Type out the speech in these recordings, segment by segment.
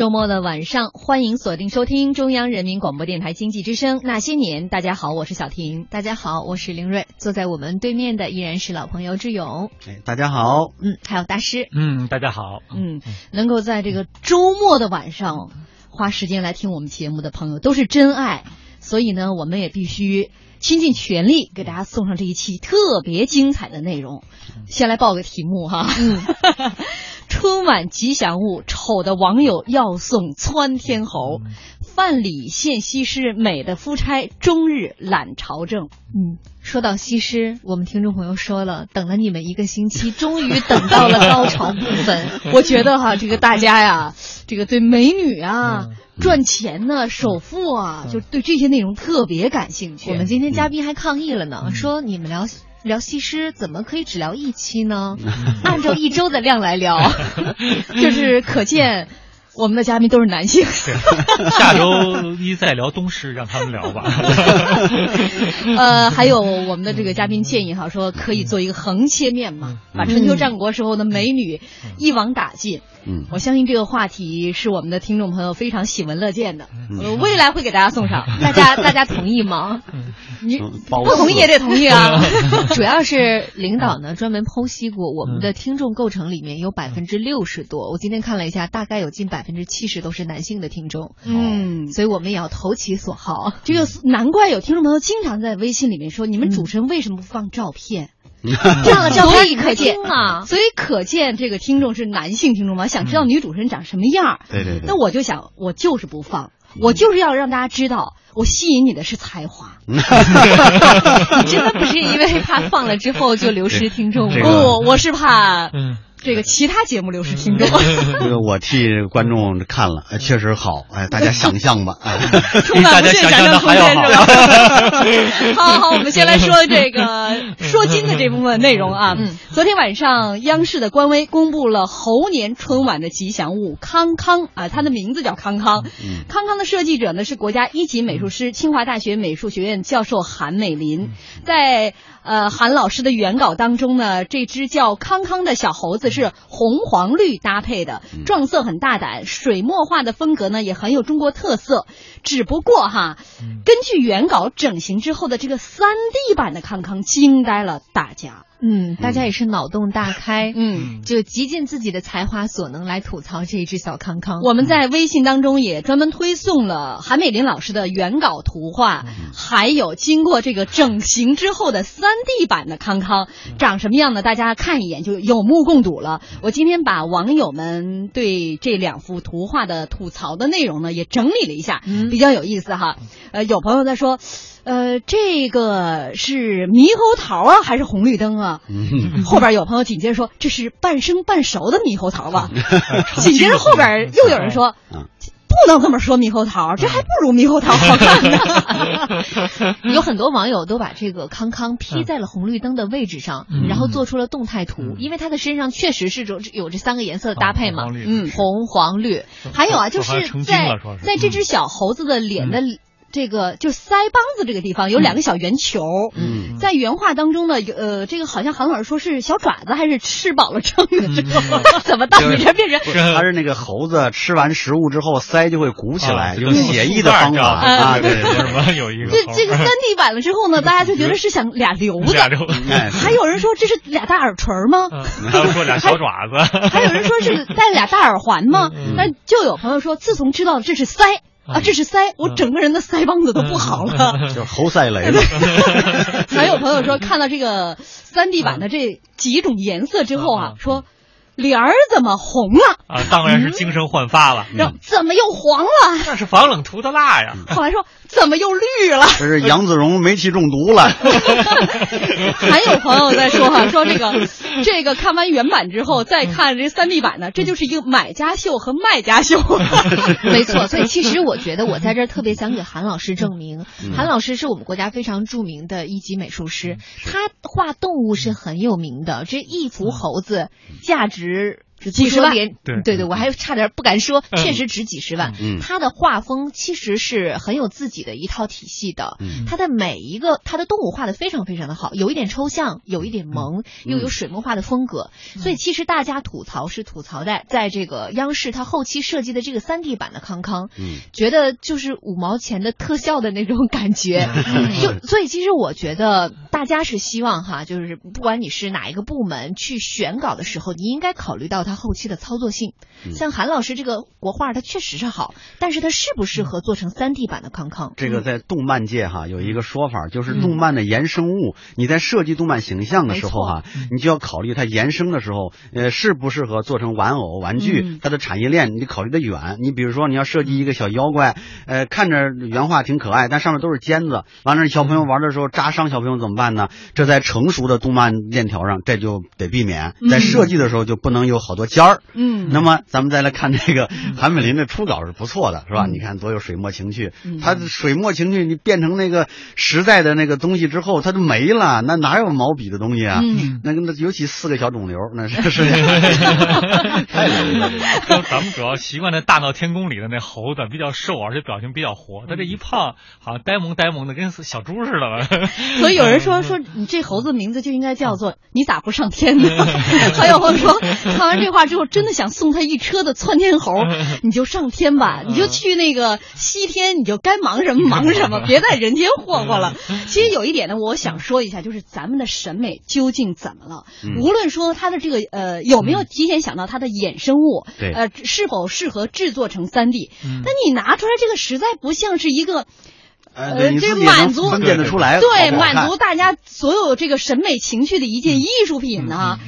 周末的晚上，欢迎锁定收听中央人民广播电台经济之声《那些年》。大家好，我是小婷。大家好，我是林瑞。坐在我们对面的依然是老朋友志勇。哎，大家好。嗯，还有大师。嗯，大家好。嗯，能够在这个周末的晚上花时间来听我们节目的朋友都是真爱，所以呢，我们也必须倾尽全力给大家送上这一期特别精彩的内容。先来报个题目哈。嗯。春晚吉祥物，丑的网友要送窜天猴，范蠡献西施，美的夫差终日揽朝政。嗯，说到西施，我们听众朋友说了，等了你们一个星期，终于等到了高潮部分。我觉得哈，这个大家呀，这个对美女啊、赚钱呢、首富啊，就对这些内容特别感兴趣。我们今天嘉宾还抗议了呢，说你们聊。聊西施怎么可以只聊一期呢？按照一周的量来聊，就是可见我们的嘉宾都是男性。下周一再聊东施，让他们聊吧。呃，还有我们的这个嘉宾建议哈，说可以做一个横切面嘛，把春秋战国时候的美女一网打尽。嗯，我相信这个话题是我们的听众朋友非常喜闻乐见的，未来会给大家送上，大家 大家同意吗？你不同意也得同意啊。主要是领导呢专门剖析过，我们的听众构成里面有百分之六十多，我今天看了一下，大概有近百分之七十都是男性的听众。嗯，所以我们也要投其所好。这个难怪有听众朋友经常在微信里面说，你们主持人为什么不放照片？这样的照片可见啊，所以可见这个听众是男性听众吗？想知道女主持人长什么样？对对对。那我就想，我就是不放，我就是要让大家知道，我吸引你的是才华。你真的不是因为怕放了之后就流失听众吗？不，我是怕。这个其他节目流失听众，这个我替观众看了，确实好，哎，大家想象吧，哎，充满无限想象空间是吧？好好，我们先来说这个说金的这部分内容啊。嗯，昨天晚上央视的官微公布了猴年春晚的吉祥物康康啊，它的名字叫康康。康康的设计者呢是国家一级美术师、清华大学美术学院教授韩美林，在。呃，韩老师的原稿当中呢，这只叫康康的小猴子是红黄绿搭配的，撞色很大胆，水墨画的风格呢也很有中国特色。只不过哈，根据原稿整形之后的这个三 D 版的康康惊呆了大家。嗯，大家也是脑洞大开，嗯，就极尽自己的才华所能来吐槽这一只小康康。我们在微信当中也专门推送了韩美林老师的原稿图画，还有经过这个整形之后的三 D 版的康康长什么样呢？大家看一眼就有目共睹了。我今天把网友们对这两幅图画的吐槽的内容呢也整理了一下，比较有意思哈。呃，有朋友在说。呃，这个是猕猴桃啊，还是红绿灯啊？后边有朋友紧接着说，这是半生半熟的猕猴桃吧？紧接着后边又有人说，不能这么说猕猴桃，这还不如猕猴桃好看呢。有很多网友都把这个康康 P 在了红绿灯的位置上，然后做出了动态图，因为他的身上确实是有有这三个颜色的搭配嘛，嗯，红黄绿。还有啊，就是在在这只小猴子的脸的。这个就腮帮子这个地方有两个小圆球，嗯，在原画当中呢，有呃，这个好像韩老师说是小爪子还是吃饱了撑的，怎么到你这变成？它是那个猴子吃完食物之后腮就会鼓起来，用写意的方法啊，对有什么有一个？这这个三 D 版了之后呢，大家就觉得是想俩瘤子，还有人说这是俩大耳垂吗？还有说俩小爪子，还有人说是戴俩大耳环吗？但就有朋友说，自从知道这是腮。啊，这是腮，我整个人的腮帮子都不好了，就是猴腮雷了。还有朋友说，看到这个三 D 版的这几种颜色之后啊，说。脸儿怎么红了啊？当然是精神焕发了。怎么又黄了？那是防冷涂的蜡呀。后来说怎么又绿了？这是杨子荣煤气中毒了。还有朋友在说哈，说这个这个看完原版之后再看这三 D 版的，这就是一个买家秀和卖家秀。没错，所以其实我觉得我在这儿特别想给韩老师证明，韩老师是我们国家非常著名的一级美术师，他画动物是很有名的。这一幅猴子价值。you 几十万，对对对，我还差点不敢说，确实值几十万。他的画风其实是很有自己的一套体系的，他的每一个他的动物画的非常非常的好，有一点抽象，有一点萌，又有水墨画的风格。所以其实大家吐槽是吐槽在在这个央视他后期设计的这个三 D 版的康康，觉得就是五毛钱的特效的那种感觉。就所以其实我觉得大家是希望哈，就是不管你是哪一个部门去选稿的时候，你应该考虑到他后期的操作性。像韩老师这个国画，它确实是好，但是它适不适合做成三 D 版的康康？这个在动漫界哈有一个说法，就是动漫的衍生物，你在设计动漫形象的时候哈，你就要考虑它延伸的时候，呃，适不适合做成玩偶、玩具，它的产业链你考虑的远。你比如说你要设计一个小妖怪，呃，看着原画挺可爱，但上面都是尖子，完了小朋友玩的时候扎伤小朋友怎么办呢？这在成熟的动漫链条上，这就得避免，在设计的时候就不能有好多尖儿。嗯，那么咱们再来看这个韩美林的初稿是不错的，是吧？你看多有水墨情趣，它水墨情趣，你变成那个实在的那个东西之后，它就没了，那哪有毛笔的东西啊？嗯那个那尤其四个小肿瘤，那是 是 太了。咱们主要习惯在《大闹天宫》里的那猴子，比较瘦，而且表情比较活。他这一胖，好像呆萌呆萌的，跟小猪似的。所以有人说说你这猴子名字就应该叫做“你咋不上天呢？”还有朋友说看完这话之后，真的想送他一车的窜天猴，你就上天吧，你就去那个西天，你就该忙什么忙什么，别在人间霍霍了。其实有一点呢，我想说一下，就是咱们的审美究竟怎么了？无论说他的这个呃有没有提前想到他的衍生物，呃是否适合制作成三 D，但你拿出来这个实在不像是一个。呃，这满足分辨得出来，对，满足大家所有这个审美情趣的一件艺术品呢。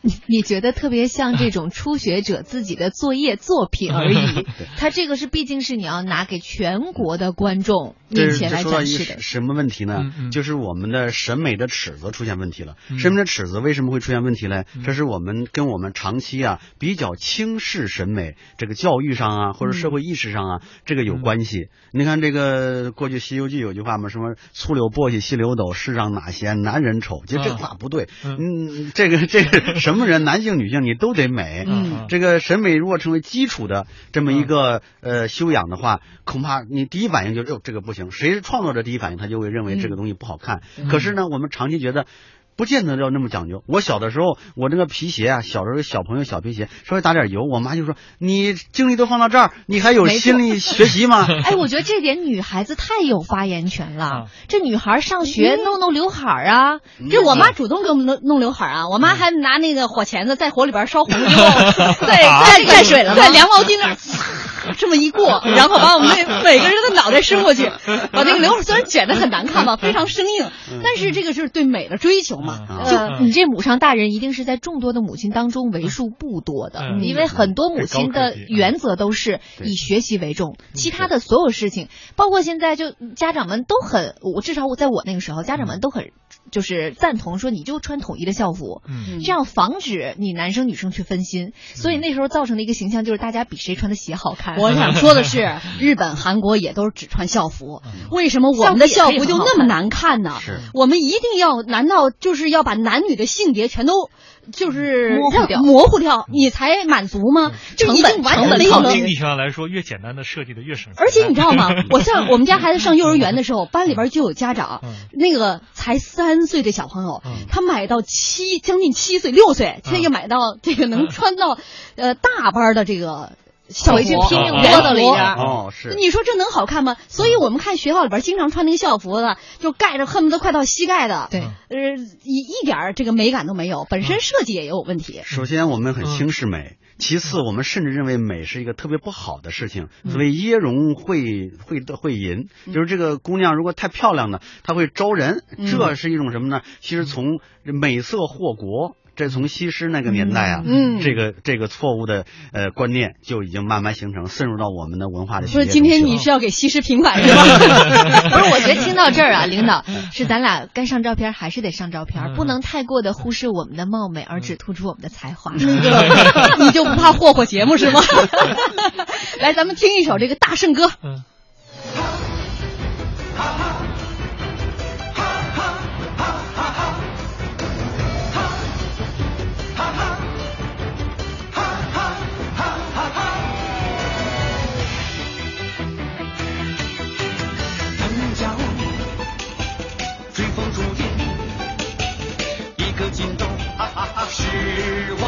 你 你觉得特别像这种初学者自己的作业作品而已，他这个是毕竟是你要拿给全国的观众面前来展示的。什么问题呢？就是我们的审美的尺子出现问题了。审美的尺子为什么会出现问题呢？这是我们跟我们长期啊比较轻视审美，这个教育上啊或者社会意识上啊这个有关系。你看这个过去《西游记》有句话嘛，什么粗柳簸箕细柳斗，世上哪嫌男人丑？其实这个话不对。嗯，这个这个。什么人，男性女性，你都得美。嗯，这个审美如果成为基础的这么一个呃修养的话，恐怕你第一反应就是，哟，这个不行。谁是创作者，第一反应他就会认为这个东西不好看。可是呢，我们长期觉得。不见得要那么讲究。我小的时候，我那个皮鞋啊，小时候小朋友小皮鞋，稍微打点油，我妈就说：“你精力都放到这儿，你还有心力学习吗？” 哎，我觉得这点女孩子太有发言权了。这女孩上学弄弄刘海啊，这我妈主动给我们弄弄刘海啊。我妈还拿那个火钳子在火里边烧红了 之后，在水了，在凉毛巾那儿。这么一过，然后把我们那每个人的脑袋伸过去，把那个刘海虽然卷的很难看吧，非常生硬，但是这个是对美的追求嘛。就你这母上大人一定是在众多的母亲当中为数不多的，因为很多母亲的原则都是以学习为重，其他的所有事情，包括现在就家长们都很，我至少我在我那个时候，家长们都很。就是赞同说你就穿统一的校服，嗯，这样防止你男生女生去分心，所以那时候造成的一个形象就是大家比谁穿的鞋好看。我想说的是，日本、韩国也都是只穿校服，为什么我们的校服就那么难看呢？是，我们一定要？难道就是要把男女的性别全都？就是模糊掉，模糊掉，你才满足吗？成本成本从经济学上来说，越简单的设计的越省。而且你知道吗？我像我们家孩子上幼儿园的时候，班里边就有家长，那个才三岁的小朋友，他买到七将近七岁六岁，他也买到这个能穿到呃大班的这个。小围巾拼命窝到里边，哦是，你说这能好看吗？所以我们看学校里边经常穿那个校服的，就盖着恨不得快到膝盖的，对，呃一一点这个美感都没有，本身设计也有问题。首先我们很轻视美，其次我们甚至认为美是一个特别不好的事情。所谓椰蓉会会的会淫，就是这个姑娘如果太漂亮呢，她会招人，这是一种什么呢？其实从美色祸国。这从西施那个年代啊，嗯，这个这个错误的呃观念就已经慢慢形成，渗入到我们的文化的。不是，今天你是要给西施平反是吧？不是，我觉得听到这儿啊，领导是咱俩该上照片还是得上照片，不能太过的忽视我们的貌美，而只突出我们的才华。那个，你就不怕霍霍节目是吗？来，咱们听一首这个大圣歌。时望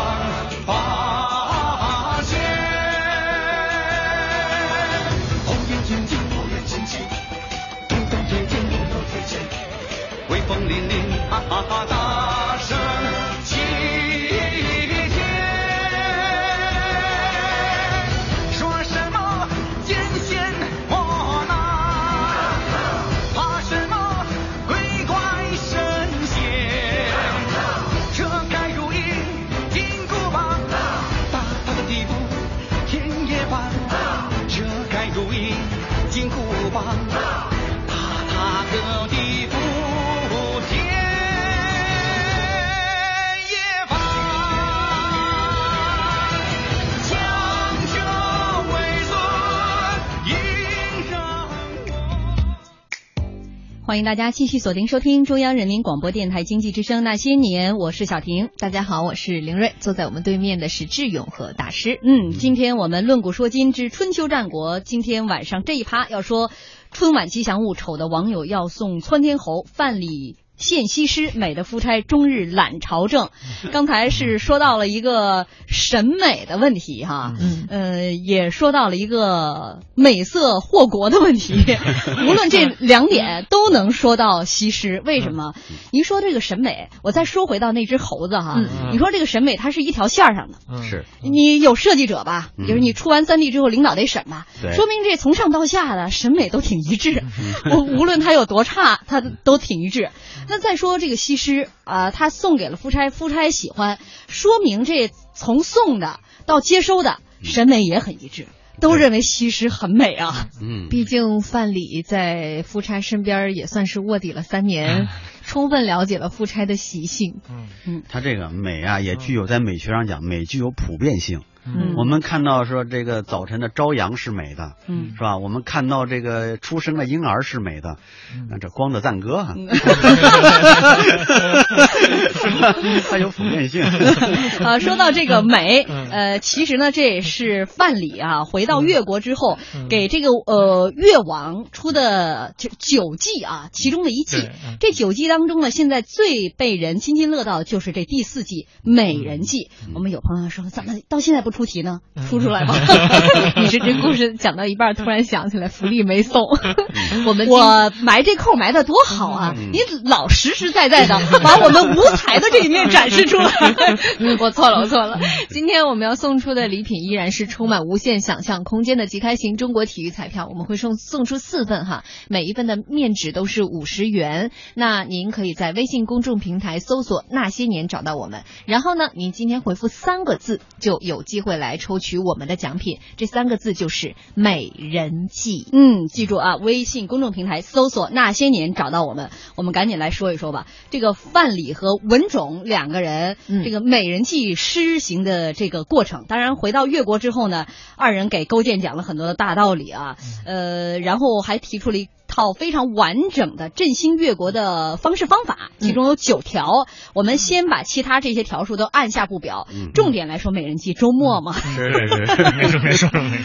把欢迎大家继续锁定收听中央人民广播电台经济之声那些年，我是小婷。大家好，我是凌瑞。坐在我们对面的是志勇和大师。嗯，今天我们论古说今之春秋战国，今天晚上这一趴要说春晚吉祥物，丑的网友要送窜天猴，范蠡。献西施，美的夫差终日懒朝政。刚才是说到了一个审美的问题，哈，嗯，呃，也说到了一个美色祸国的问题。无论这两点都能说到西施，为什么？您说这个审美，我再说回到那只猴子哈，你说这个审美它是一条线上的，是你有设计者吧？就是你出完三 D 之后，领导得审吧？说明这从上到下的审美都挺一致，无论它有多差，它都挺一致。那再说这个西施啊，他送给了夫差，夫差喜欢，说明这从送的到接收的审美也很一致，都认为西施很美啊。嗯，毕竟范蠡在夫差身边也算是卧底了三年，充分了解了夫差的习性。嗯。嗯，他这个美啊，也具有在美学上讲，美具有普遍性。嗯，我们看到说这个早晨的朝阳是美的，嗯，是吧？我们看到这个出生的婴儿是美的，那这光的赞歌啊，它有普遍性。啊，说到这个美，呃，其实呢，这也是范蠡啊回到越国之后给这个呃越王出的九九计啊，其中的一计。这九计当中呢，现在最被人津津乐道的就是这第四季美人计。我们有朋友说，怎么到现在不？出题呢？出出来吧！你是这故事讲到一半，突然想起来福利没送。我们我埋这扣埋的多好啊！你老实实在在的 把我们无才的这一面展示出来。我错了，我错了。今天我们要送出的礼品依然是充满无限想象空间的即开型中国体育彩票。我们会送送出四份哈，每一份的面值都是五十元。那您可以在微信公众平台搜索“那些年”找到我们，然后呢，您今天回复三个字就有机。会来抽取我们的奖品，这三个字就是美人计。嗯，记住啊，微信公众平台搜索“那些年”找到我们，我们赶紧来说一说吧。这个范蠡和文种两个人，这个美人计施行的这个过程，当然回到越国之后呢，二人给勾践讲了很多的大道理啊，呃，然后还提出了一。套非常完整的振兴越国的方式方法，其中有九条。我们先把其他这些条数都按下不表，重点来说美人计周末嘛。是是是，没说没说没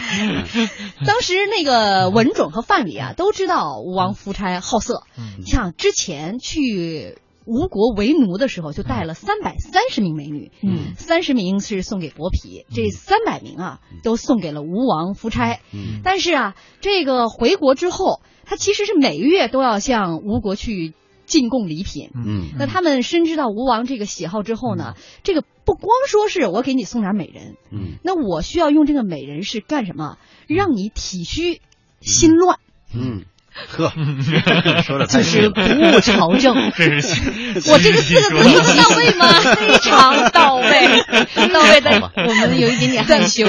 当时那个文种和范蠡啊，都知道吴王夫差好色。嗯，像之前去吴国为奴的时候，就带了三百三十名美女。嗯，三十名是送给伯嚭，这三百名啊，都送给了吴王夫差。嗯，但是啊，这个回国之后。他其实是每个月都要向吴国去进贡礼品，嗯，那他们深知到吴王这个喜好之后呢，这个不光说是我给你送点美人，嗯，那我需要用这个美人是干什么？让你体虚心乱，嗯。呵，说的就是不务朝政。我这个四个字说到位吗？非常到位，到位的。我们有一点点害羞，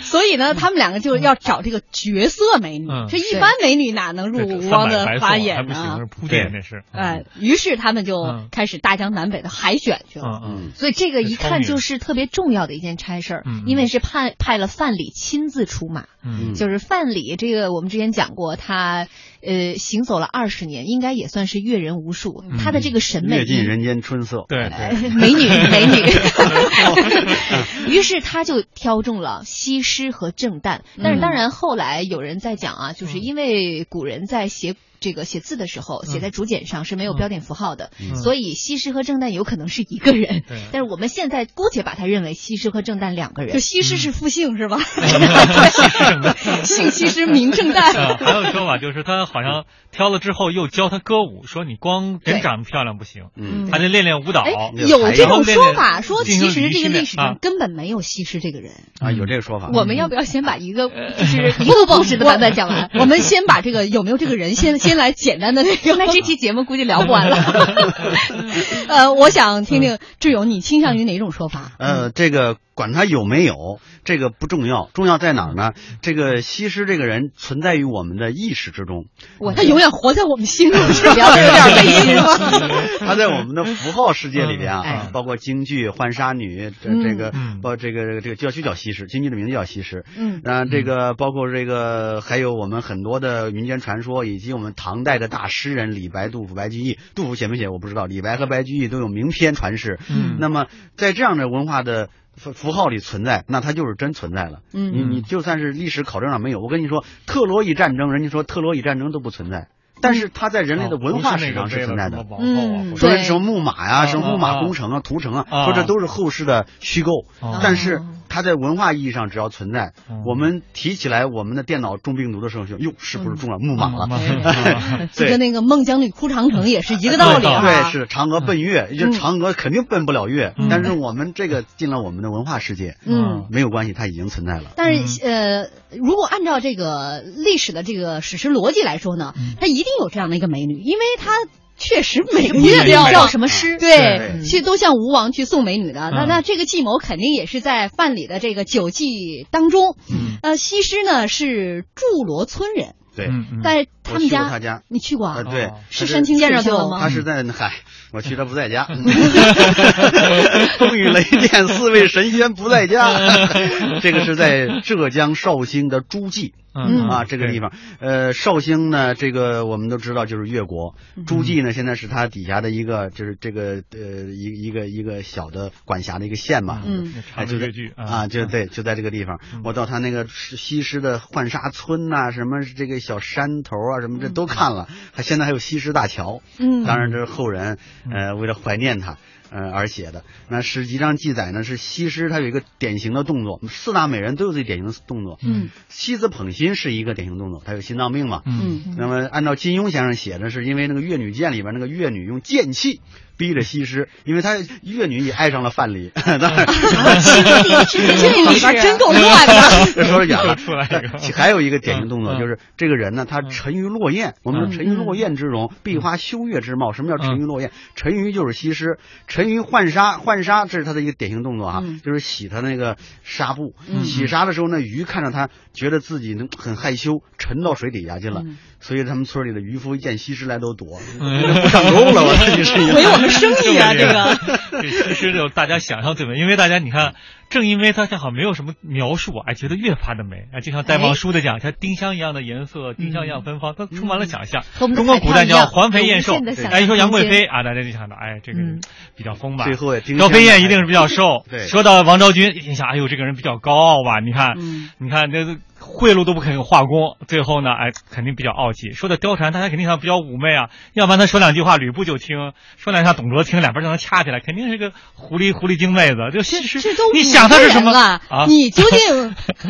所以呢，他们两个就要找这个绝色美女。这一般美女哪能入吴王的法眼呢？铺垫那是。哎，于是他们就开始大江南北的海选去了。嗯，所以这个一看就是特别重要的一件差事儿，因为是派派了范蠡亲自出马。嗯，就是范蠡这个我们之前讲过他。uh, 呃，行走了二十年，应该也算是阅人无数。他的这个审美，阅尽人间春色，对，美女 美女。于是他就挑中了西施和郑旦。但是当然，后来有人在讲啊，就是因为古人在写。这个写字的时候写在竹简上是没有标点符号的，所以西施和郑旦有可能是一个人。但是我们现在姑且把它认为西施和郑旦两个人。就西施是复姓是吧？姓西施名郑旦。还有说法就是他好像挑了之后又教他歌舞，说你光人长得漂亮不行，嗯还得练练舞蹈。有这种说法，说其实这个历史上根本没有西施这个人啊，有这个说法。我们要不要先把一个就是 一个故事的版本讲完？我们先把这个有没有这个人先。先来简单的那个，那这期节目估计聊不完了。呃，我想听听志勇，你倾向于哪种说法？呃，这个管他有没有，这个不重要，重要在哪儿呢？这个西施这个人存在于我们的意识之中，他永远活在我们心中，聊的 有点悲心 他在我们的符号世界里边啊，包括京剧《浣纱女》这这个，包这个这个叫就叫西施，京剧的名字叫西施。嗯，那，这个包括这个还有我们很多的民间传说，以及我们唐代的大诗人李白、杜甫、白居易。杜甫写没写我不知道，李白和白居易都有名篇传世。嗯，那么在这样的文化的。符符号里存在，那它就是真存在了。嗯，你你就算是历史考证上没有，我跟你说，特洛伊战争，人家说特洛伊战争都不存在。但是它在人类的文化史上是存在的，嗯，说什么木马呀，什么木马工程啊、屠城啊，说这都是后世的虚构。但是它在文化意义上只要存在，我们提起来我们的电脑中病毒的时候，就哟，是不是中了？木马了？就跟那个孟姜女哭长城也是一个道理啊。对，是嫦娥奔月，就嫦娥肯定奔不了月，但是我们这个进了我们的文化世界，嗯，没有关系，它已经存在了。但是呃，如果按照这个历史的这个史实逻辑来说呢，它一定有这样的一个美女，因为她确实美女叫什么诗？对，其实都像吴王去送美女的。那那这个计谋肯定也是在范蠡的这个酒计当中。呃，西施呢是祝罗村人，对，在他们家，他家你去过啊？对，是山青见着他了吗？他是在嗨，我去他不在家，风雨雷电四位神仙不在家。这个是在浙江绍兴的诸暨。嗯啊，这个地方，呃，绍兴呢，这个我们都知道就是越国，诸暨呢，现在是他底下的一个，就是这个呃一一个一个小的管辖的一个县嘛。嗯，就在啊，就对，就在这个地方。我到他那个西施的浣纱村呐，什么这个小山头啊，什么这都看了。还现在还有西施大桥。嗯，当然这是后人呃为了怀念他。呃，而写的那史籍上记载呢，是西施她有一个典型的动作，四大美人都有最典型的动作。嗯，西子捧心是一个典型动作，她有心脏病嘛。嗯，那么按照金庸先生写的是，因为那个越女剑里边那个越女用剑气。逼着西施，因为她越女也爱上了范蠡。当然，这里边真够乱的。这说远了。还有一个典型动作，就是这个人呢，他沉鱼落雁。我们说沉鱼落雁之容，闭花羞月之貌。什么叫沉鱼落雁？沉鱼就是西施，沉鱼浣纱，浣纱这是他的一个典型动作哈，就是洗他那个纱布。洗纱的时候，那鱼看着他，觉得自己能很害羞，沉到水底下去了。所以他们村里的渔夫一见西施来都躲，不上钩了。我自己是没我们生意啊，这个。这其实就大家想象最美，因为大家你看，正因为它正好没有什么描述，哎，觉得越发的美。哎，就像戴望舒的讲，像丁香一样的颜色，丁香一样芬芳，它充满了想象。中国古代叫环肥燕瘦，哎，一说杨贵妃啊，大家就想到，哎，这个比较丰满。最后，高飞燕一定是比较瘦。对，说到王昭君，你想，哎呦，这个人比较高傲吧？你看，你看这。贿赂都不肯化工，最后呢，哎，肯定比较傲气。说到貂蝉，大家肯定想比较妩媚啊，要不然他说两句话，吕布就听；说两下，董卓听，两边就能掐起来，肯定是个狐狸狐狸精妹子。就你想他是什么啊？你究竟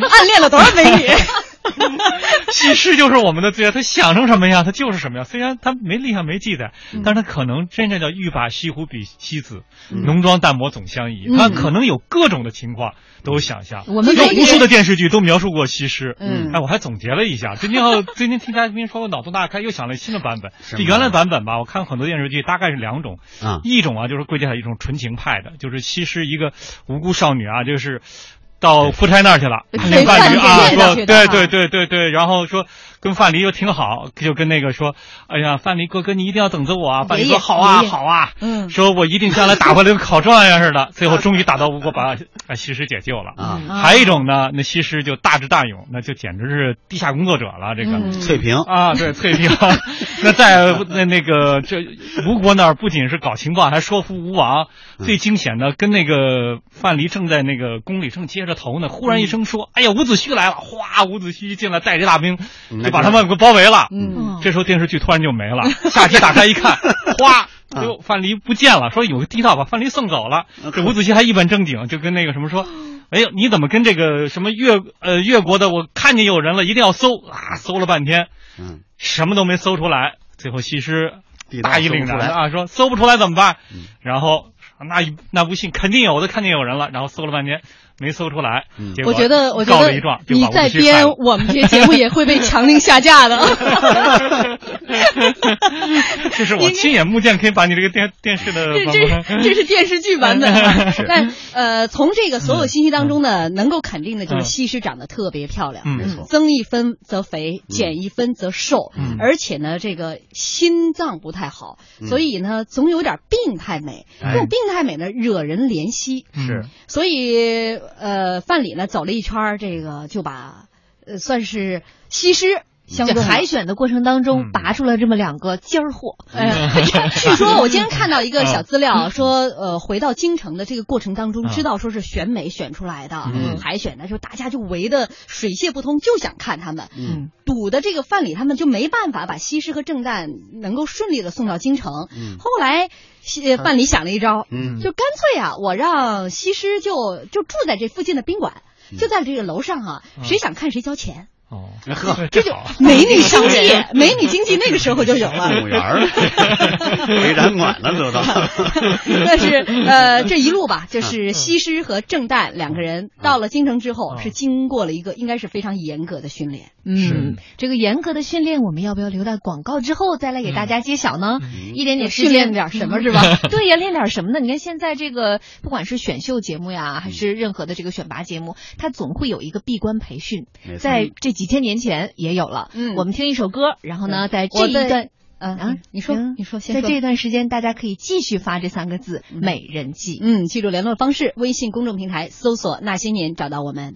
暗恋了多少美女？西施就是我们的最爱，他想成什么样，他就是什么样。虽然他没立上没记载，但是他可能真正叫欲把西湖比西子，浓妆淡抹总相宜。他可能有各种的情况都有想象。我们有无数的电视剧都描述过西施。嗯，哎，我还总结了一下，最近 最近听嘉宾说，我脑洞大开，又想了新的版本。这原来版本吧，我看很多电视剧，大概是两种。啊，一种啊就是归结下一种纯情派的，就是西施一个无辜少女啊，就是。到夫差那儿去了，跟范蠡啊说，对对对对对，然后说跟范蠡又挺好，就跟那个说，哎呀，范蠡哥哥你一定要等着我啊！范蠡说好啊好啊，嗯，说我一定将来打回来跟考状元似的。最后终于打到吴国，把西施解救了啊。还有一种呢，那西施就大智大勇，那就简直是地下工作者了。这个翠屏啊，对翠屏，那在那那个这吴国那儿不仅是搞情报，还说服吴王。最惊险的，跟那个范蠡正在那个宫里正接着头呢，忽然一声说：“哎呀，伍子胥来了！”哗，伍子胥进来，带着大兵就把他们给包围了。嗯，这时候电视剧突然就没了，下集打开一看，哗，就范蠡不见了。说有个地道把范蠡送走了。这伍子胥还一本正经，就跟那个什么说：“哎呦，你怎么跟这个什么越呃越国的？我看见有人了，一定要搜啊！搜了半天，嗯，什么都没搜出来。最后西施大义凛然啊，说搜不出来怎么办？然后。那那不信，肯定有的，看见有人了，然后搜了半天，没搜出来。我觉得，我觉得你在编我们这节目也会被强令下架的。这是我亲眼目见，可以把你这个电电视的。这这这是电视剧版本。但呃，从这个所有信息当中呢，能够肯定的就是西施长得特别漂亮。嗯，没错。增一分则肥，减一分则瘦。嗯，而且呢，这个心脏不太好，所以呢，总有点病态美。这种病态美呢，惹人怜惜。是。所以呃，范蠡呢走了一圈，这个就把呃算是西施。在海选的过程当中，拔出了这么两个尖儿货。哎，据说我今天看到一个小资料，说呃，回到京城的这个过程当中，知道说是选美选出来的，海选的时候大家就围的水泄不通，就想看他们。嗯，堵的这个范蠡他们就没办法把西施和郑旦能够顺利的送到京城。嗯，后来范蠡想了一招，嗯，就干脆啊，我让西施就就住在这附近的宾馆，就在这个楼上啊，谁想看谁交钱。哦，呵，这就美女经济，美女经济那个时候就有了。公园儿，没展馆了都到。但是呃，这一路吧，就是西施和郑旦两个人到了京城之后，是经过了一个应该是非常严格的训练。嗯，这个严格的训练，我们要不要留到广告之后再来给大家揭晓呢？一点点训练点什么是吧？对呀，练点什么呢？你看现在这个不管是选秀节目呀，还是任何的这个选拔节目，它总会有一个闭关培训，在这。几千年前也有了，嗯，我们听一首歌，然后呢，在这一段，嗯啊，你说，你说，在这段时间，大家可以继续发这三个字“美人计”，嗯，记住联络方式，微信公众平台搜索“那些年”，找到我们。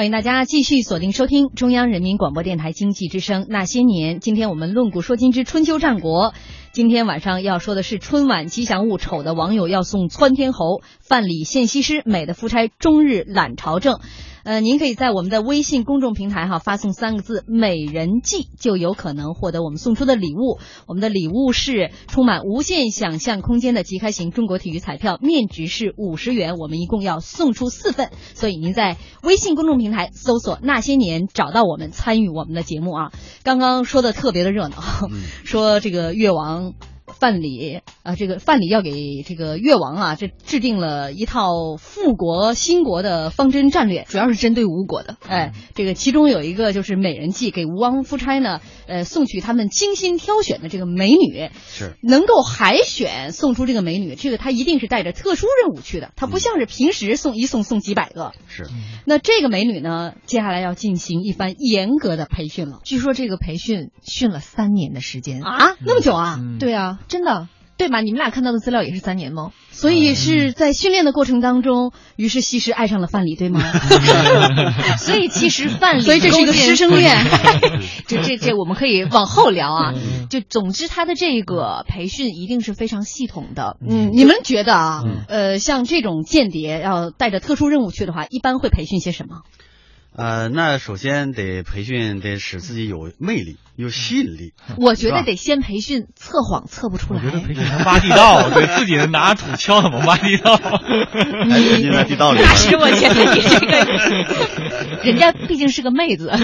欢迎大家继续锁定收听中央人民广播电台经济之声《那些年》。今天我们论古说今之春秋战国。今天晚上要说的是春晚吉祥物，丑的网友要送窜天猴，范蠡献西施，美的夫差终日懒朝政。呃，您可以在我们的微信公众平台哈发送三个字“美人计”，就有可能获得我们送出的礼物。我们的礼物是充满无限想象空间的即开型中国体育彩票，面值是五十元，我们一共要送出四份。所以您在微信公众平台搜索“那些年”，找到我们参与我们的节目啊。刚刚说的特别的热闹，说这个越王。范蠡啊，这个范蠡要给这个越王啊，这制定了一套复国兴国的方针战略，主要是针对吴国的。哎，这个其中有一个就是美人计，给吴王夫差呢，呃，送去他们精心挑选的这个美女，是能够海选送出这个美女，这个他一定是带着特殊任务去的，他不像是平时送一送送几百个。是，那这个美女呢，接下来要进行一番严格的培训了。据说这个培训训了三年的时间啊，那么久啊？对啊。真的，对吧？你们俩看到的资料也是三年吗？所以是在训练的过程当中，于是西施爱上了范蠡，对吗？所以其实范蠡，所以这是一个师生恋。这这这，我们可以往后聊啊。就总之，他的这个培训一定是非常系统的。嗯，你们觉得啊？呃，像这种间谍要带着特殊任务去的话，一般会培训些什么？呃，那首先得培训，得使自己有魅力。有吸引力，我觉得得先培训测谎测不出来。我觉得培训挖地道，对自己拿土锹怎么挖地道。你在地道里。那是我觉得你这个，人家毕竟是个妹子。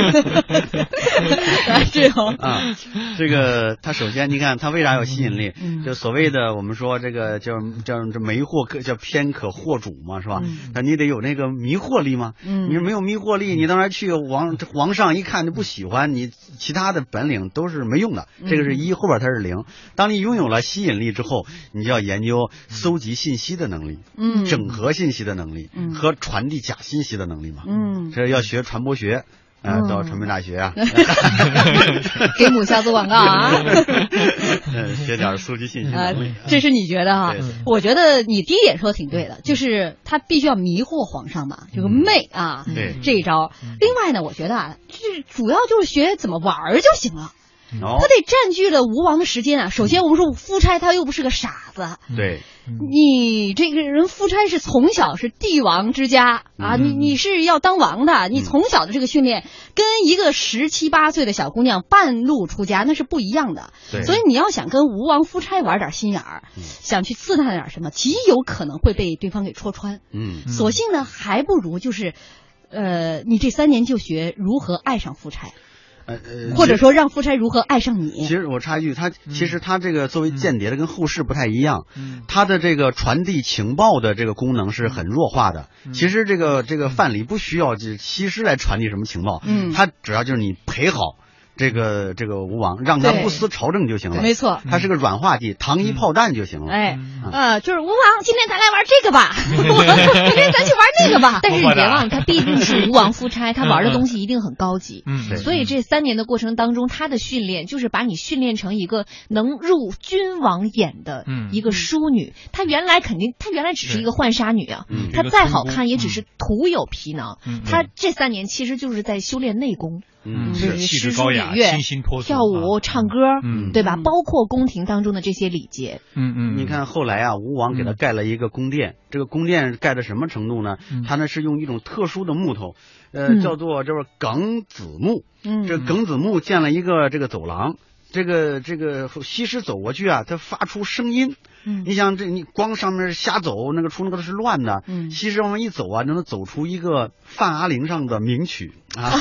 是哦。啊，这个他首先你看他为啥有吸引力？就所谓的我们说这个叫叫这迷惑可叫偏可惑主嘛，是吧？那你得有那个迷惑力嘛。嗯。你没有迷惑力，你到那去王皇上一看就不喜欢你，其他的本。领都是没用的，这个是一，后边它是零。当你拥有了吸引力之后，你就要研究搜集信息的能力，嗯，整合信息的能力，嗯，和传递假信息的能力嘛，嗯，这要学传播学，啊，到传媒大学啊，给母校做广告啊，学点数据信息能力。这是你觉得哈？我觉得你第一点说的挺对的，就是他必须要迷惑皇上嘛，这个媚啊，对这一招。另外呢，我觉得啊，这主要就是学怎么玩就行了。他得占据了吴王的时间啊！首先，我们说夫差他又不是个傻子，对，你这个人夫差是从小是帝王之家啊，你你是要当王的，你从小的这个训练跟一个十七八岁的小姑娘半路出家那是不一样的，所以你要想跟吴王夫差玩点心眼儿，想去刺探点什么，极有可能会被对方给戳穿。嗯，索性呢，还不如就是，呃，你这三年就学如何爱上夫差。呃呃，或者说让夫差如何爱上你？其实我插一句，他其实他这个作为间谍的跟后世不太一样，他的这个传递情报的这个功能是很弱化的。其实这个这个范蠡不需要这西施来传递什么情报，嗯，他主要就是你陪好。这个这个吴王让他不思朝政就行了，没错，他是个软化剂，糖衣炮弹就行了。哎，呃，就是吴王，今天咱来玩这个吧，明天咱去玩那个吧。但是你别忘了，他毕竟是吴王夫差，他玩的东西一定很高级。嗯，所以这三年的过程当中，他的训练就是把你训练成一个能入君王眼的一个淑女。她原来肯定，她原来只是一个浣纱女啊，她再好看也只是徒有皮囊。她这三年其实就是在修炼内功。嗯，是气质高雅、清新脱俗，跳舞、唱歌，嗯，对吧？包括宫廷当中的这些礼节，嗯嗯。你看后来啊，吴王给他盖了一个宫殿，这个宫殿盖到什么程度呢？他呢是用一种特殊的木头，呃，叫做就是耿子木。嗯，这耿子木建了一个这个走廊，这个这个西施走过去啊，它发出声音。嗯，你想这你光上面瞎走，那个出那个都是乱的。嗯，西施往上一走啊，就能走出一个范阿玲上的名曲啊，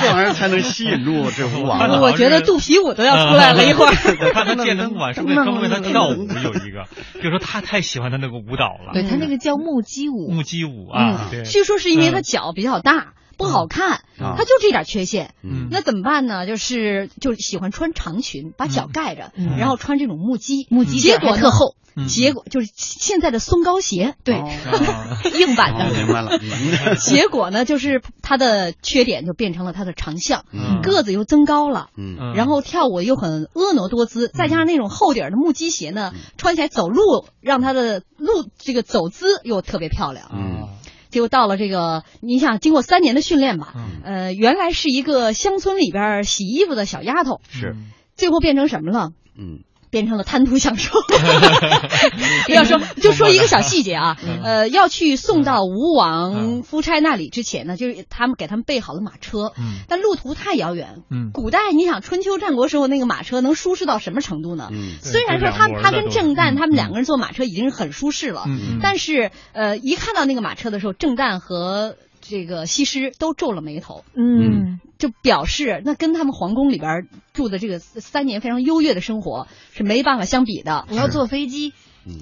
这玩意儿才能吸引住这吴王。我觉得肚皮舞都要出来了一会儿。看他的电灯晚上专门为他跳舞有一个，就说他太喜欢他那个舞蹈了。对他那个叫木屐舞。木屐舞啊，据说是因为他脚比较大。不好看，他就这点缺陷，那怎么办呢？就是就喜欢穿长裙，把脚盖着，然后穿这种木屐，木屐结果特厚，结果就是现在的松糕鞋，对，硬板的。明白了。结果呢，就是他的缺点就变成了他的长项，个子又增高了，嗯，然后跳舞又很婀娜多姿，再加上那种厚底的木屐鞋呢，穿起来走路让他的路这个走姿又特别漂亮，嗯。就到了这个，你想经过三年的训练吧，呃，原来是一个乡村里边洗衣服的小丫头，是，最后变成什么了？嗯，变成了贪图享受。不 要说，就说一个小细节啊，呃，要去送到吴王夫差那里之前呢，就是他们给他们备好了马车，但路途太遥远。嗯，古代你想春秋战国时候那个马车能舒适到什么程度呢？嗯，虽然说他他跟郑旦他们两个人坐马车已经是很舒适了，但是呃，一看到那个马车的时候，郑旦和这个西施都皱了眉头。嗯。就表示那跟他们皇宫里边住的这个三年非常优越的生活是没办法相比的。我要坐飞机，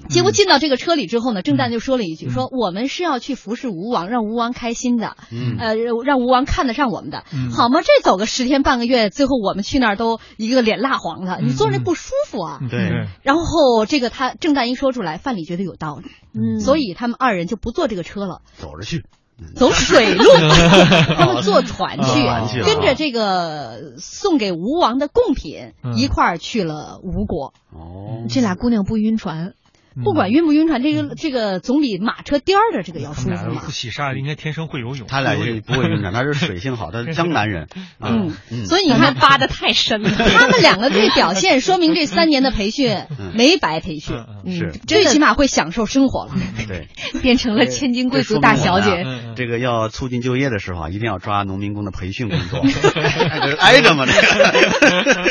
结果进到这个车里之后呢，郑旦就说了一句：“说我们是要去服侍吴王，让吴王开心的，呃，让吴王看得上我们的，好吗？这走个十天半个月，最后我们去那儿都一个脸蜡黄的，你坐那不舒服啊。”对。然后这个他郑旦一说出来，范蠡觉得有道理，嗯，所以他们二人就不坐这个车了，走着去。走水路，他们坐船去，跟着这个送给吴王的贡品一块儿去了吴国。哦，这俩姑娘不晕船。不管晕不晕船，这个这个总比马车颠儿的这个要舒服嘛。不洗沙应该天生会游泳。他俩也不会晕船，他是水性好，他是江南人。嗯，所以你看扒的太深了。他们两个这表现，说明这三年的培训没白培训，是最起码会享受生活了。对，变成了千金贵族大小姐。这个要促进就业的时候啊，一定要抓农民工的培训工作。挨着嘛，这个。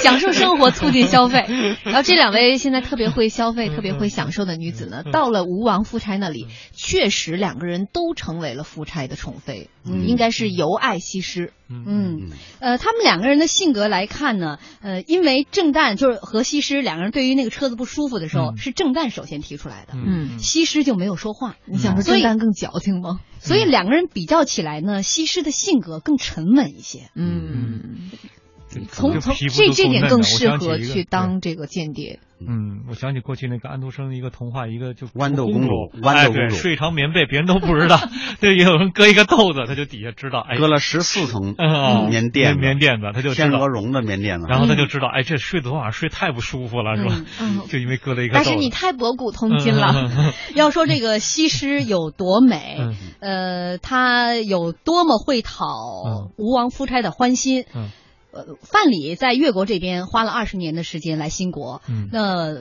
享受生活，促进消费。然后这两位现在特别会消费。特别会享受的女子呢，到了吴王夫差那里，确实两个人都成为了夫差的宠妃，应该是由爱西施。嗯，呃，他们两个人的性格来看呢，呃，因为郑旦就是和西施两个人对于那个车子不舒服的时候，是郑旦首先提出来的，嗯，西施就没有说话。你想说郑旦更矫情吗？所以两个人比较起来呢，西施的性格更沉稳一些。嗯，从从这这点更适合去当这个间谍。嗯，我想起过去那个安徒生一个童话，一个就豌豆公主，豌豆公主睡一床棉被，别人都不知道，对，有人搁一个豆子，他就底下知道，哎，搁了十四层 棉垫棉垫子，他就天鹅绒的棉垫子，然后他就知道，哎，这睡昨晚上睡太不舒服了，是吧？就因为搁了一个。但是你太博古通今了。要说这个西施有多美，呃，她有多么会讨吴王夫差的欢心。呃，范蠡在越国这边花了二十年的时间来兴国，那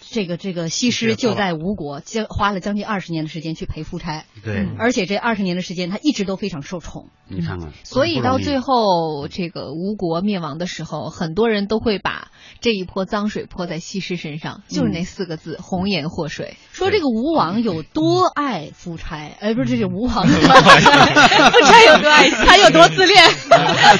这个这个西施就在吴国将花了将近二十年的时间去陪夫差，对，而且这二十年的时间他一直都非常受宠。你看看，所以到最后这个吴国灭亡的时候，很多人都会把这一泼脏水泼在西施身上，就是那四个字“红颜祸水”。说这个吴王有多爱夫差，哎，不是这是吴王，夫差有多爱，他有多自恋，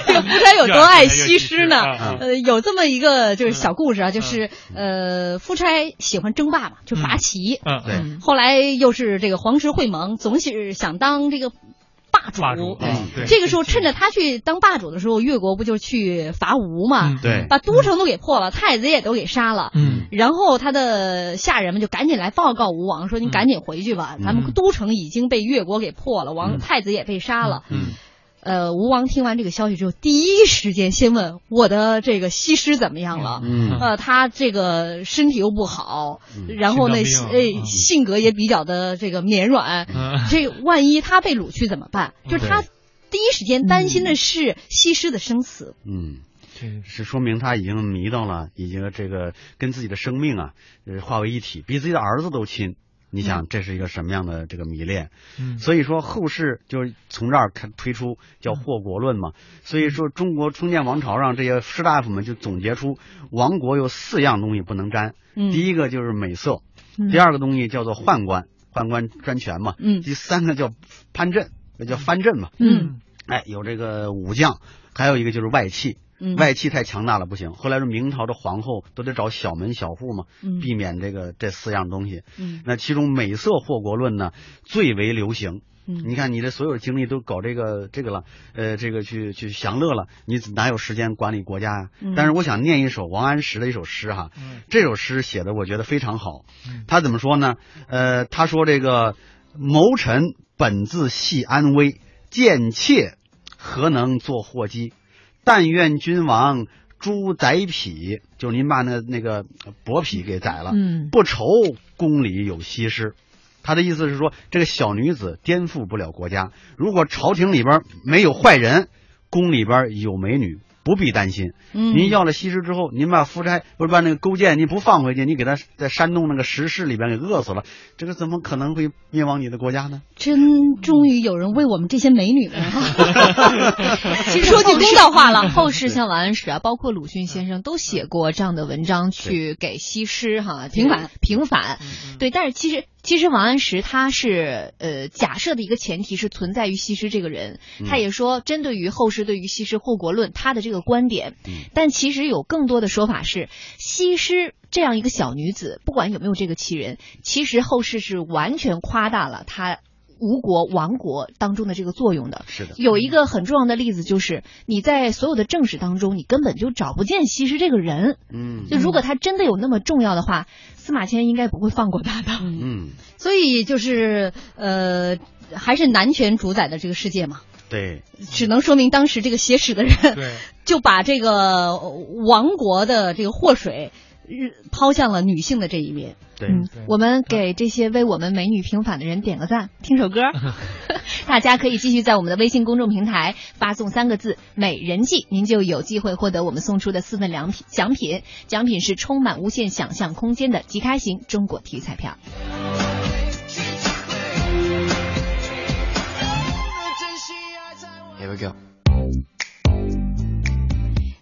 这个夫差有多爱。西施呢？呃，有这么一个就是小故事啊，就是呃，夫差喜欢争霸嘛，就伐齐。嗯，对。后来又是这个黄石会盟，总是想当这个霸主。霸主。这个时候趁着他去当霸主的时候，越国不就去伐吴嘛？对。把都城都给破了，太子也都给杀了。嗯。然后他的下人们就赶紧来报告吴王，说：“你赶紧回去吧，咱们都城已经被越国给破了，王太子也被杀了。”嗯。呃，吴王听完这个消息之后，第一时间先问我的这个西施怎么样了？嗯，呃，他这个身体又不好，然后呢，哎，性格也比较的这个绵软，这万一他被掳去怎么办？就是他第一时间担心的是西施的生死。嗯，这是说明他已经迷到了，已经这个跟自己的生命啊，呃，化为一体，比自己的儿子都亲。你想这是一个什么样的这个迷恋？嗯，所以说后世就是从这儿开推出叫祸国论嘛。所以说中国封建王朝上这些士大夫们就总结出亡国有四样东西不能沾。嗯，第一个就是美色，第二个东西叫做宦官，宦官专权嘛。嗯，第三个叫藩镇，那叫藩镇嘛。嗯，哎，有这个武将，还有一个就是外戚。外戚太强大了不行，后来说明朝的皇后都得找小门小户嘛，避免这个这四样东西。那其中美色祸国论呢最为流行。你看你的所有精力都搞这个这个了，呃，这个去去享乐了，你哪有时间管理国家呀？但是我想念一首王安石的一首诗哈，这首诗写的我觉得非常好。他怎么说呢？呃，他说这个谋臣本自系安危，贱妾何能做祸姬？但愿君王诛宰匹，就是您把那那个伯匹给宰了。嗯，不愁宫里有西施。他的意思是说，这个小女子颠覆不了国家。如果朝廷里边没有坏人，宫里边有美女。不必担心。您要了西施之后，您把夫差不是把那个勾践，你不放回去，你给他在山东那个石室里边给饿死了，这个怎么可能会灭亡你的国家呢？真终于有人为我们这些美女们 其实说句公道话了，后世像王安石啊，包括鲁迅先生都写过这样的文章，去给西施哈平反平反。对，但是其实。其实王安石他是呃假设的一个前提是存在于西施这个人，他也说针对于后世对于西施祸国论他的这个观点，但其实有更多的说法是西施这样一个小女子，不管有没有这个奇人，其实后世是完全夸大了她。吴国亡国当中的这个作用的，是的，有一个很重要的例子就是你在所有的正史当中，你根本就找不见西施这个人。嗯，就如果他真的有那么重要的话，司马迁应该不会放过他的。嗯，所以就是呃，还是男权主宰的这个世界嘛。对，只能说明当时这个写史的人，对，就把这个亡国的这个祸水。抛向了女性的这一面。对，我们给这些为我们美女平反的人点个赞，听首歌。大家可以继续在我们的微信公众平台发送三个字“美人计”，您就有机会获得我们送出的四份良品奖品。奖品是充满无限想象空间的即开型中国体育彩票。Here we go.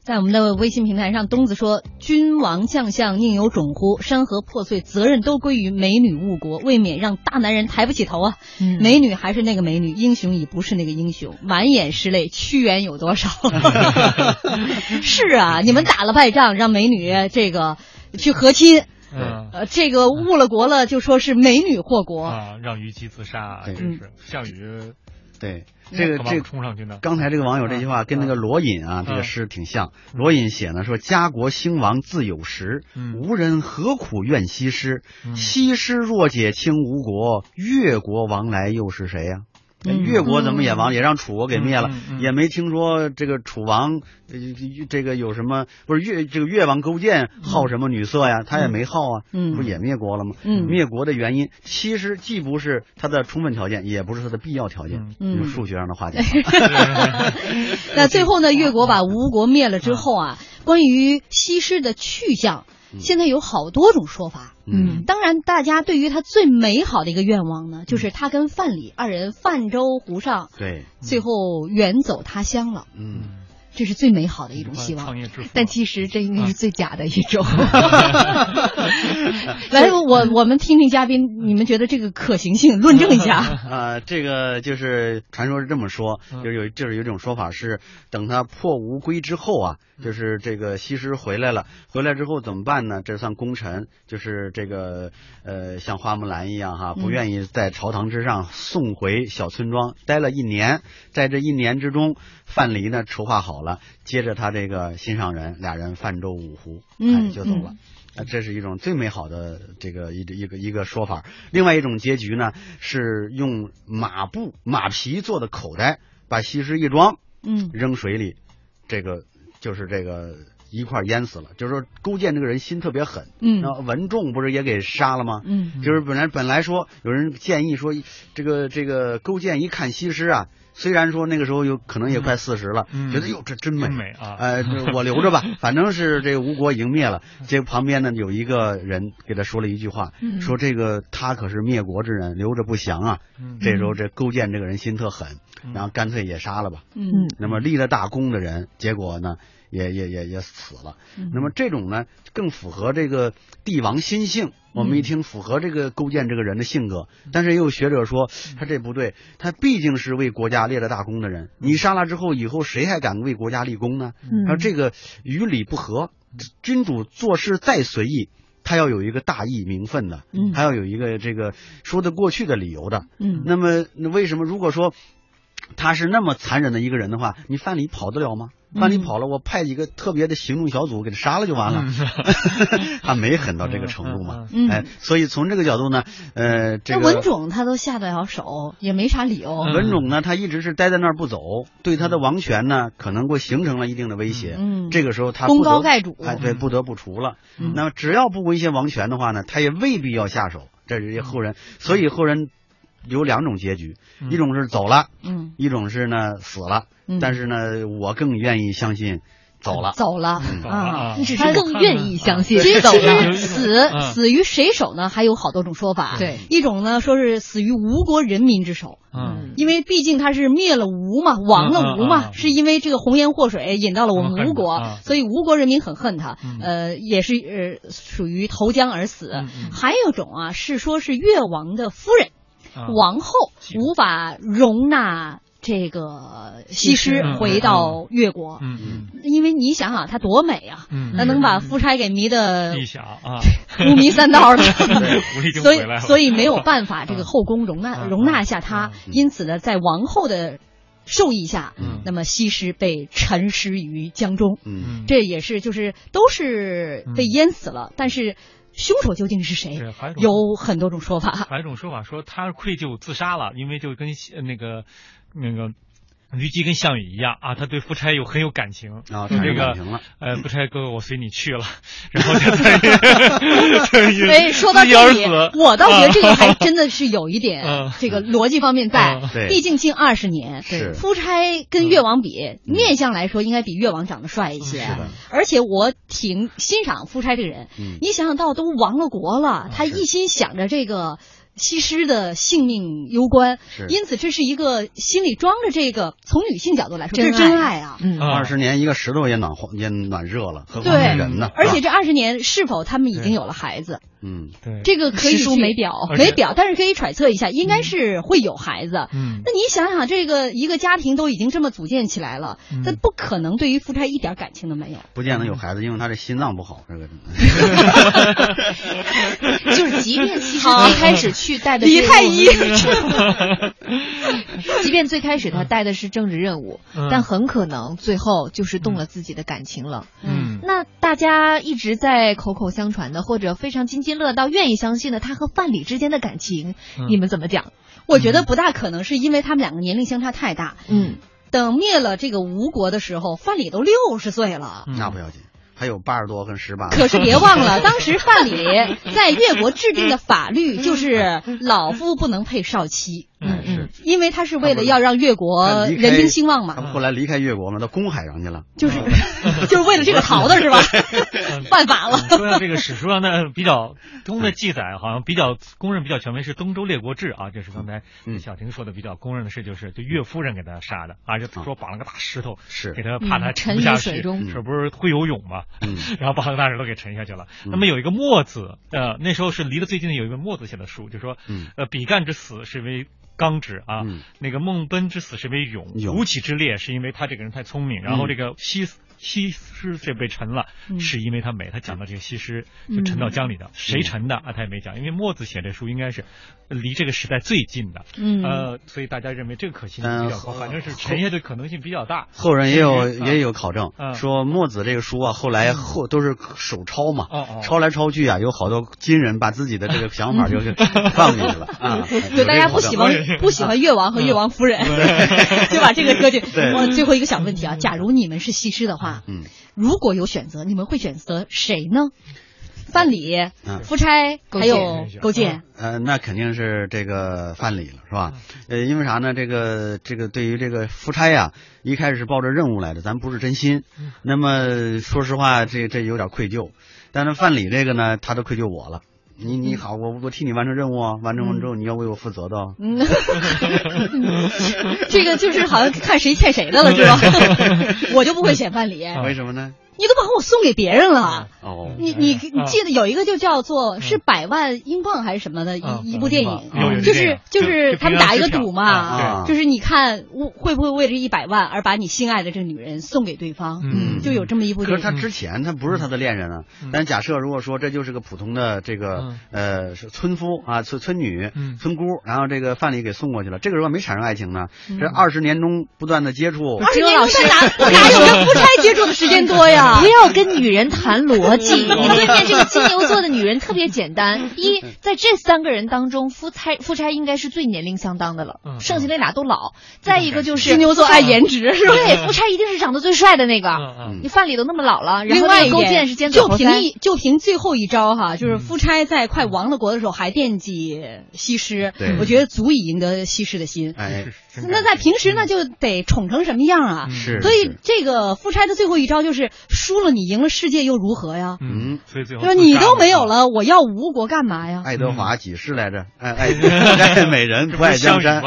在我们的微信平台上，东子说：“君王将相宁有种乎？山河破碎，责任都归于美女误国，未免让大男人抬不起头啊！美女还是那个美女，英雄已不是那个英雄，满眼是泪，屈原有多少？是啊，你们打了败仗，让美女这个去和亲，呃，这个误了国了，就说是美女祸国啊，让虞姬自杀，真是项羽。”对，这个这冲上去呢。刚才这个网友这句话跟那个罗隐啊，这个诗挺像。罗隐写呢说：“家国兴亡自有时，无人何苦怨西施？西施若解倾吴国，越国王来又是谁呀？”越国怎么也亡，也让楚国给灭了，也没听说这个楚王，这个有什么不是越这个越王勾践好什么女色呀？他也没好啊，不也灭国了吗？灭国的原因其实既不是他的充分条件，也不是他的必要条件，用数学上的话讲。那最后呢，越国把吴国灭了之后啊，关于西施的去向。现在有好多种说法，嗯，当然，大家对于他最美好的一个愿望呢，就是他跟范蠡二人泛舟湖上，对，最后远走他乡了，嗯。这是最美好的一种希望，但其实这应该是最假的一种。来，我我们听听嘉宾，你们觉得这个可行性，论证一下。啊，这个就是传说是这么说，就是有就是有一种说法是，等他破吴归之后啊，就是这个西施回来了，回来之后怎么办呢？这算功臣，就是这个呃，像花木兰一样哈，不愿意在朝堂之上送回小村庄，待了一年，在这一年之中，范蠡呢筹划好了。接着他这个心上人，俩人泛舟五湖，嗯，就走了。那这是一种最美好的这个一一个一个说法。另外一种结局呢，是用马布、马皮做的口袋，把西施一装，嗯，扔水里，这个就是这个一块淹死了。就是说，勾践这个人心特别狠，嗯，文仲不是也给杀了吗？嗯，就是本来本来说有人建议说，这个这个勾践一看西施啊。虽然说那个时候有可能也快四十了，觉得哟这真美啊！呃，我留着吧，反正是这个吴国已经灭了。这旁边呢有一个人给他说了一句话，说这个他可是灭国之人，留着不祥啊。这时候这勾践这个人心特狠，然后干脆也杀了吧。嗯，那么立了大功的人，结果呢？也也也也死了，那么这种呢更符合这个帝王心性。我们一听符合这个勾践这个人的性格，但是也有学者说他这不对，他毕竟是为国家立了大功的人，你杀了之后，以后谁还敢为国家立功呢？说这个与理不合，君主做事再随意，他要有一个大义名分的，他要有一个这个说得过去的理由的。嗯，那么那为什么如果说他是那么残忍的一个人的话，你范蠡跑得了吗？范蠡跑了，我派几个特别的行动小组给他杀了就完了。他没狠到这个程度嘛？哎，所以从这个角度呢，呃，这个文种他都下得了手，也没啥理由。文种呢，他一直是待在那儿不走，对他的王权呢，可能会形成了一定的威胁。嗯，这个时候他功高盖主，哎，对，不得不除了。那么只要不威胁王权的话呢，他也未必要下手。这是后人，所以后人有两种结局，一种是走了，嗯，一种是呢死了。但是呢，我更愿意相信走了，走了啊！你只是更愿意相信。其实死死于谁手呢？还有好多种说法。对，一种呢说是死于吴国人民之手。嗯，因为毕竟他是灭了吴嘛，亡了吴嘛，是因为这个红颜祸水引到了我们吴国，所以吴国人民很恨他。呃，也是呃属于投江而死。还有一种啊，是说是越王的夫人，王后无法容纳。这个西施回到越国，嗯嗯，因为你想想她多美啊，嗯，那能把夫差给迷的一啊，五迷三道的，所以所以没有办法这个后宫容纳 容纳下她，因此呢，在王后的授意下，嗯，那么西施被沉尸于江中，嗯，这也是就是都是被淹死了，但是凶手究竟是谁？有很多种说法，还有一种说法说他愧疚自杀了，因为就跟那个。那个虞姬跟项羽一样啊，他对夫差有很有感情啊，这个呃，夫差哥哥我随你去了，然后就等 于哎，说到这里，我倒觉得这个还真的是有一点这个逻辑方面在，毕竟近二十年，夫差跟越王比面相来说，应该比越王长得帅一些，而且我挺欣赏夫差这个人，你想想到都亡了国了，他一心想着这个。西施的性命攸关，因此这是一个心里装着这个，从女性角度来说，这是真爱。啊！嗯，二十年一个石头也暖和也暖热了，何况是人呢？而且这二十年是否他们已经有了孩子？嗯，对，这个可以书没表，没表，但是可以揣测一下，应该是会有孩子。嗯，那你想想，这个一个家庭都已经这么组建起来了，那不可能对于夫差一点感情都没有。不见得有孩子，因为他这心脏不好，这个。就是即便其实最开始去带的李太医，即便最开始他带的是政治任务，但很可能最后就是动了自己的感情了。嗯，那大家一直在口口相传的，或者非常津津乐到、愿意相信的他和范蠡之间的感情，你们怎么讲？我觉得不大可能，是因为他们两个年龄相差太大。嗯，等灭了这个吴国的时候，范蠡都六十岁了。那不要紧。还有八十多跟十八，可是别忘了，当时范蠡 在越国制定的法律就是老夫不能配少妻。嗯嗯，因为他是为了要让越国人民兴旺嘛。他后来离开越国嘛，到公海上去了。就是 就是为了这个逃的是吧？犯法了。说到这个史书上的比较中的记载，好像比较公认比较权威是《东周列国志》啊，这是刚才小婷说的比较公认的事，就是就岳夫人给他杀的，而且说绑了个大石头，是给他怕他沉下去，这不是会游泳嘛？嗯，然后把个大石头给沉下去了。那么有一个墨子，呃，那时候是离得最近的有一本墨子写的书，就说，呃，比干之死是为。刚直啊，那个孟奔之死是为勇，吴起之烈是因为他这个人太聪明，然后这个西西施这被沉了，是因为他美。他讲到这个西施就沉到江里的，谁沉的啊？他也没讲，因为墨子写这书应该是离这个时代最近的，呃，所以大家认为这个可信性比较高，反正是沉下的可能性比较大。后人也有也有考证，说墨子这个书啊，后来后都是手抄嘛，抄来抄去啊，有好多金人把自己的这个想法 就是放进去了啊。就大家不喜欢 不喜欢越王和越王夫人，就把这个搁进。我最后一个小问题啊，假如你们是西施的话。嗯，如果有选择，你们会选择谁呢？范蠡、夫差还有勾践？呃，那肯定是这个范蠡了，是吧？呃，因为啥呢？这个这个对于这个夫差呀，一开始是抱着任务来的，咱不是真心。那么说实话，这这有点愧疚。但是范蠡这个呢，他都愧疚我了。你你好，我我替你完成任务啊，完成完之后你要为我负责的。嗯，这个就是好像看谁欠谁的了，是吧？我就不会选范蠡。为什么呢？你都把我送给别人了。哦，你你你记得有一个就叫做是百万英镑还是什么的一一部电影，就是就是他们打一个赌嘛，就是你看会不会为这一百万而把你心爱的这个女人送给对方？嗯，就有这么一部。可是他之前他不是他的恋人啊。但假设如果说这就是个普通的这个呃村夫啊村村女村姑，然后这个范蠡给送过去了，这个时候没产生爱情呢？这二十年中不断的接触，二十年在哪哪有跟夫差接触的时间多呀？呀！不要跟女人谈逻辑。你对面这个 金牛座的女人特别简单。一，在这三个人当中，夫差夫差应该是最年龄相当的了，剩下那俩都老。再一个就是金牛座爱颜值，是吧？对，夫差一定是长得最帅的那个。你范蠡都那么老了，另外勾践是尖嘴猴腮。就凭一就凭最后一招哈，就是夫差在快亡了国的时候还惦记西施，我觉得足以赢得西施的心。哎，那在平时那就得宠成什么样啊？是。所以这个夫差的最后一招就是输了，你赢了世界又如何呀？嗯，所以最后说你都没有了，我要吴国干嘛呀？爱德华几世来着？爱爱 美人不爱江山。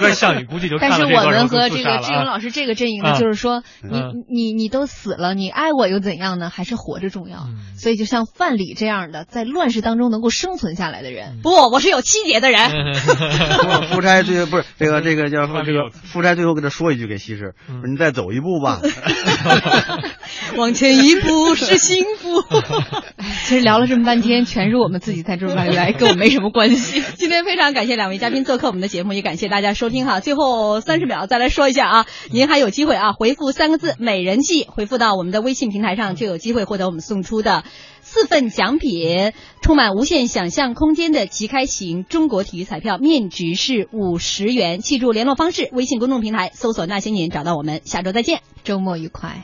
那项羽估计就。但是我们和这个志勇老师这个阵营呢，就是说你你你都死了，你爱我又怎样呢？还是活着重要。所以就像范蠡这样的，在乱世当中能够生存下来的人，不，我是有气节的人。夫差最后不是这个这个叫这个夫差最后给他说一句给西施，你再走一步吧。往前一步是幸福。其实聊了这么半天，全是我们自己在这来来，跟我没什么关系。今天非常感谢两位嘉宾做客我们的节目，也感谢大家收听哈。最后三十秒再来说一下啊，您还有机会啊，回复三个字“美人计”，回复到我们的微信平台上，就有机会获得我们送出的四份奖品，充满无限想象空间的即开型中国体育彩票，面值是五十元。记住联络方式，微信公众平台搜索“那些年”找到我们。下周再见，周末愉快。